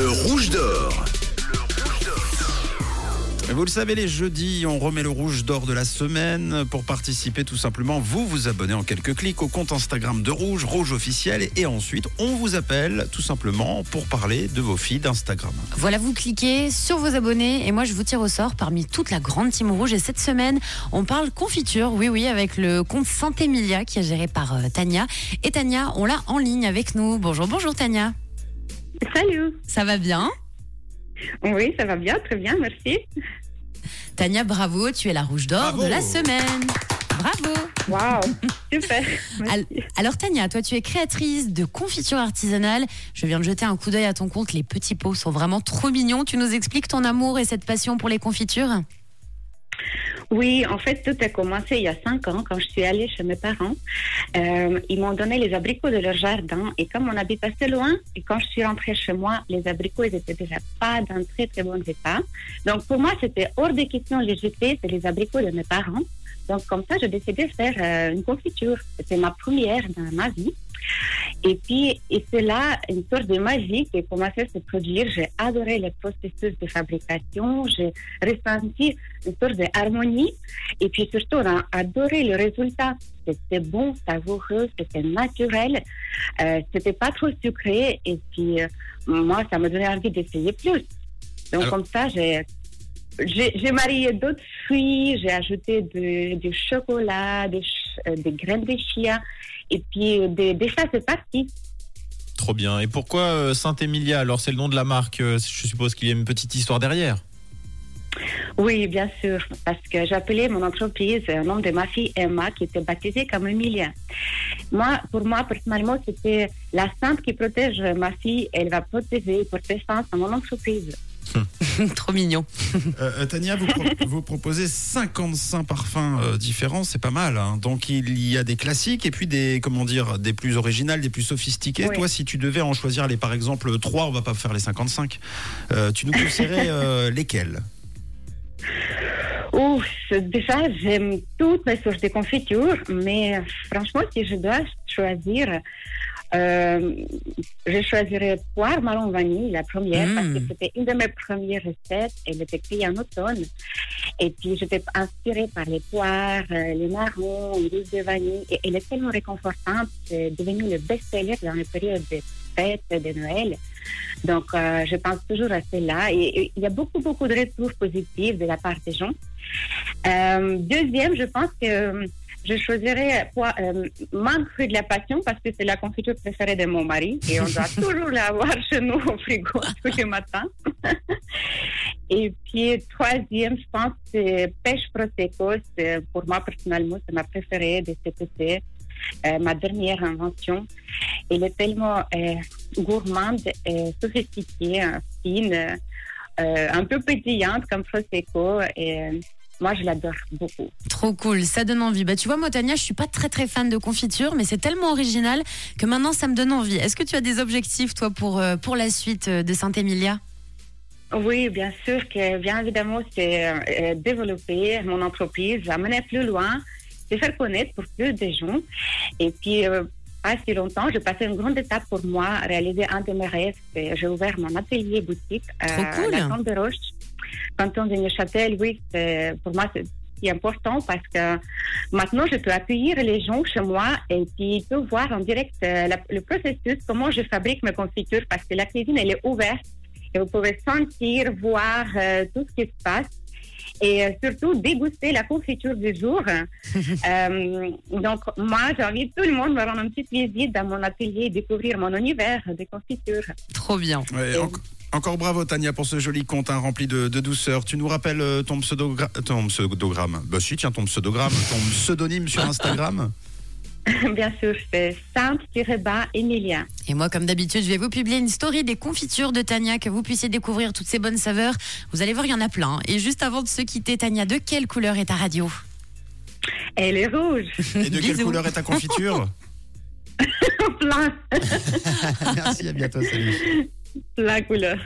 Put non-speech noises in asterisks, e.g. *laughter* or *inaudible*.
Le rouge d'or. Vous le savez, les jeudis, on remet le rouge d'or de la semaine. Pour participer, tout simplement, vous vous abonnez en quelques clics au compte Instagram de Rouge, Rouge officiel, et ensuite, on vous appelle tout simplement pour parler de vos filles d'Instagram. Voilà, vous cliquez sur vos abonnés et moi je vous tire au sort parmi toute la grande team rouge. Et cette semaine, on parle confiture, oui, oui, avec le compte Saint-Emilia qui est géré par euh, Tania. Et Tania, on l'a en ligne avec nous. Bonjour, bonjour Tania. Salut. Ça va bien Oui, ça va bien, très bien, merci. Tania, bravo, tu es la rouge d'or de la semaine. Bravo. Waouh, *laughs* super. Merci. Alors Tania, toi tu es créatrice de confiture artisanale. Je viens de jeter un coup d'œil à ton compte. Les petits pots sont vraiment trop mignons. Tu nous expliques ton amour et cette passion pour les confitures Oui, en fait, tout a commencé il y a cinq ans quand je suis allée chez mes parents. Euh, ils m'ont donné les abricots de leur jardin et comme on habite assez loin, quand je suis rentrée chez moi, les abricots ils étaient déjà pas dans très très bon état. Donc pour moi, c'était hors de les jeter, c'est les abricots de mes parents. Donc comme ça, j'ai décidé de faire euh, une confiture. C'était ma première dans ma vie. Et puis, et c'est là une sorte de magie qui a commencé à se produire. J'ai adoré le processus de fabrication. J'ai ressenti une sorte d'harmonie. Et puis surtout, on a adoré le résultat. C'était bon, savoureux, c'était naturel. Euh, c'était pas trop sucré. Et puis, euh, moi, ça m'a donné envie d'essayer plus. Donc, Alors- comme ça, j'ai. J'ai marié d'autres fruits, j'ai ajouté de- du chocolat, des, des graines de chia, et puis euh, des, des ça, c'est parti. Trop bien. Et pourquoi euh, Saint-Emilia Alors, c'est le nom de la marque. euh, Je suppose qu'il y a une petite histoire derrière. Oui, bien sûr, parce que j'appelais mon entreprise au nom de ma fille Emma, qui était baptisée comme Emilia. Moi, pour moi, personnellement, c'était la sainte qui protège ma fille. Elle va protéger, porter sens à mon entreprise. *laughs* Trop mignon. Euh, euh, Tania, vous, pro- *laughs* vous proposez 55 parfums euh, différents, c'est pas mal. hein. Donc il y a des classiques et puis des, comment dire, des plus originales, des plus sophistiqués. Oui. Toi, si tu devais en choisir les, par exemple, 3, on va pas faire les 55. euh, tu nous conseillerais *laughs* euh, lesquels? Ouf, déjà, j'aime toutes les sortes de confitures, mais franchement, si je dois choisir, euh, je choisirais poire marron vanille, la première, Mm. parce que c'était une de mes premières recettes. Elle était créée en automne. Et puis, j'étais inspirée par les poires, euh, les marrons, l'huile de vanille. Et elle est tellement réconfortante. C'est devenu le best-seller dans les périodes de fêtes, de Noël. Donc, euh, je pense toujours à celle-là. Et, il y a beaucoup, beaucoup de retours positifs de la part des gens. Euh, deuxième, je pense que euh, je choisirais quoi, euh, fruit de la passion parce que c'est la confiture préférée de mon mari et on doit *laughs* toujours l'avoir chez nous au frigo tous les matins. *laughs* et puis, troisième, je pense, c'est pêche prosecco. Pour moi, personnellement, c'est ma préférée de cet été. Euh, ma dernière invention. Elle est tellement euh, gourmande, et sophistiquée, euh, fine, euh, un peu pétillante comme Prosecco. Et moi, je l'adore beaucoup. Trop cool, ça donne envie. Bah tu vois, moi Tania, je suis pas très très fan de confiture, mais c'est tellement original que maintenant ça me donne envie. Est-ce que tu as des objectifs toi pour euh, pour la suite euh, de Saint-Emilia? Oui, bien sûr que, bien évidemment, c'est euh, développer mon entreprise, amener plus loin, se faire connaître pour plus de gens. Et puis, euh, pas si longtemps, j'ai passé une grande étape pour moi, réaliser un de mes rêves. J'ai ouvert mon atelier boutique Trop à cool. la Camp de Roche, canton de Neuchâtel. Oui, c'est- pour moi, c'est important parce que maintenant, je peux accueillir les gens chez moi et puis ils peuvent voir en direct euh, la- le processus, comment je fabrique mes confitures parce que la cuisine, elle est ouverte et vous pouvez sentir, voir euh, tout ce qui se passe et euh, surtout déguster la confiture du jour. *laughs* Euh, donc, moi, j'invite tout le monde à rendre une petite visite dans mon atelier et découvrir mon univers de confiture. Trop bien. Ouais, en- Encore bravo Tania pour ce joli compte hein, rempli de, de douceur. Tu nous rappelles euh, ton, pseudogra- ton pseudogramme Bah si, tiens, ton pseudogramme, ton *laughs* pseudonyme sur Instagram *laughs* Bien sûr, c'est Sainte-Bas Emilia. Et moi, comme d'habitude, je vais vous publier une story des confitures de Tania, que vous puissiez découvrir toutes ces bonnes saveurs. Vous allez voir, il y en a plein. Et juste avant de se quitter, Tania, de quelle couleur est ta radio? Elle est rouge, Et de quelle couleur est ta confiture? *laughs* Plein, Merci, à bientôt, salut. La couleur.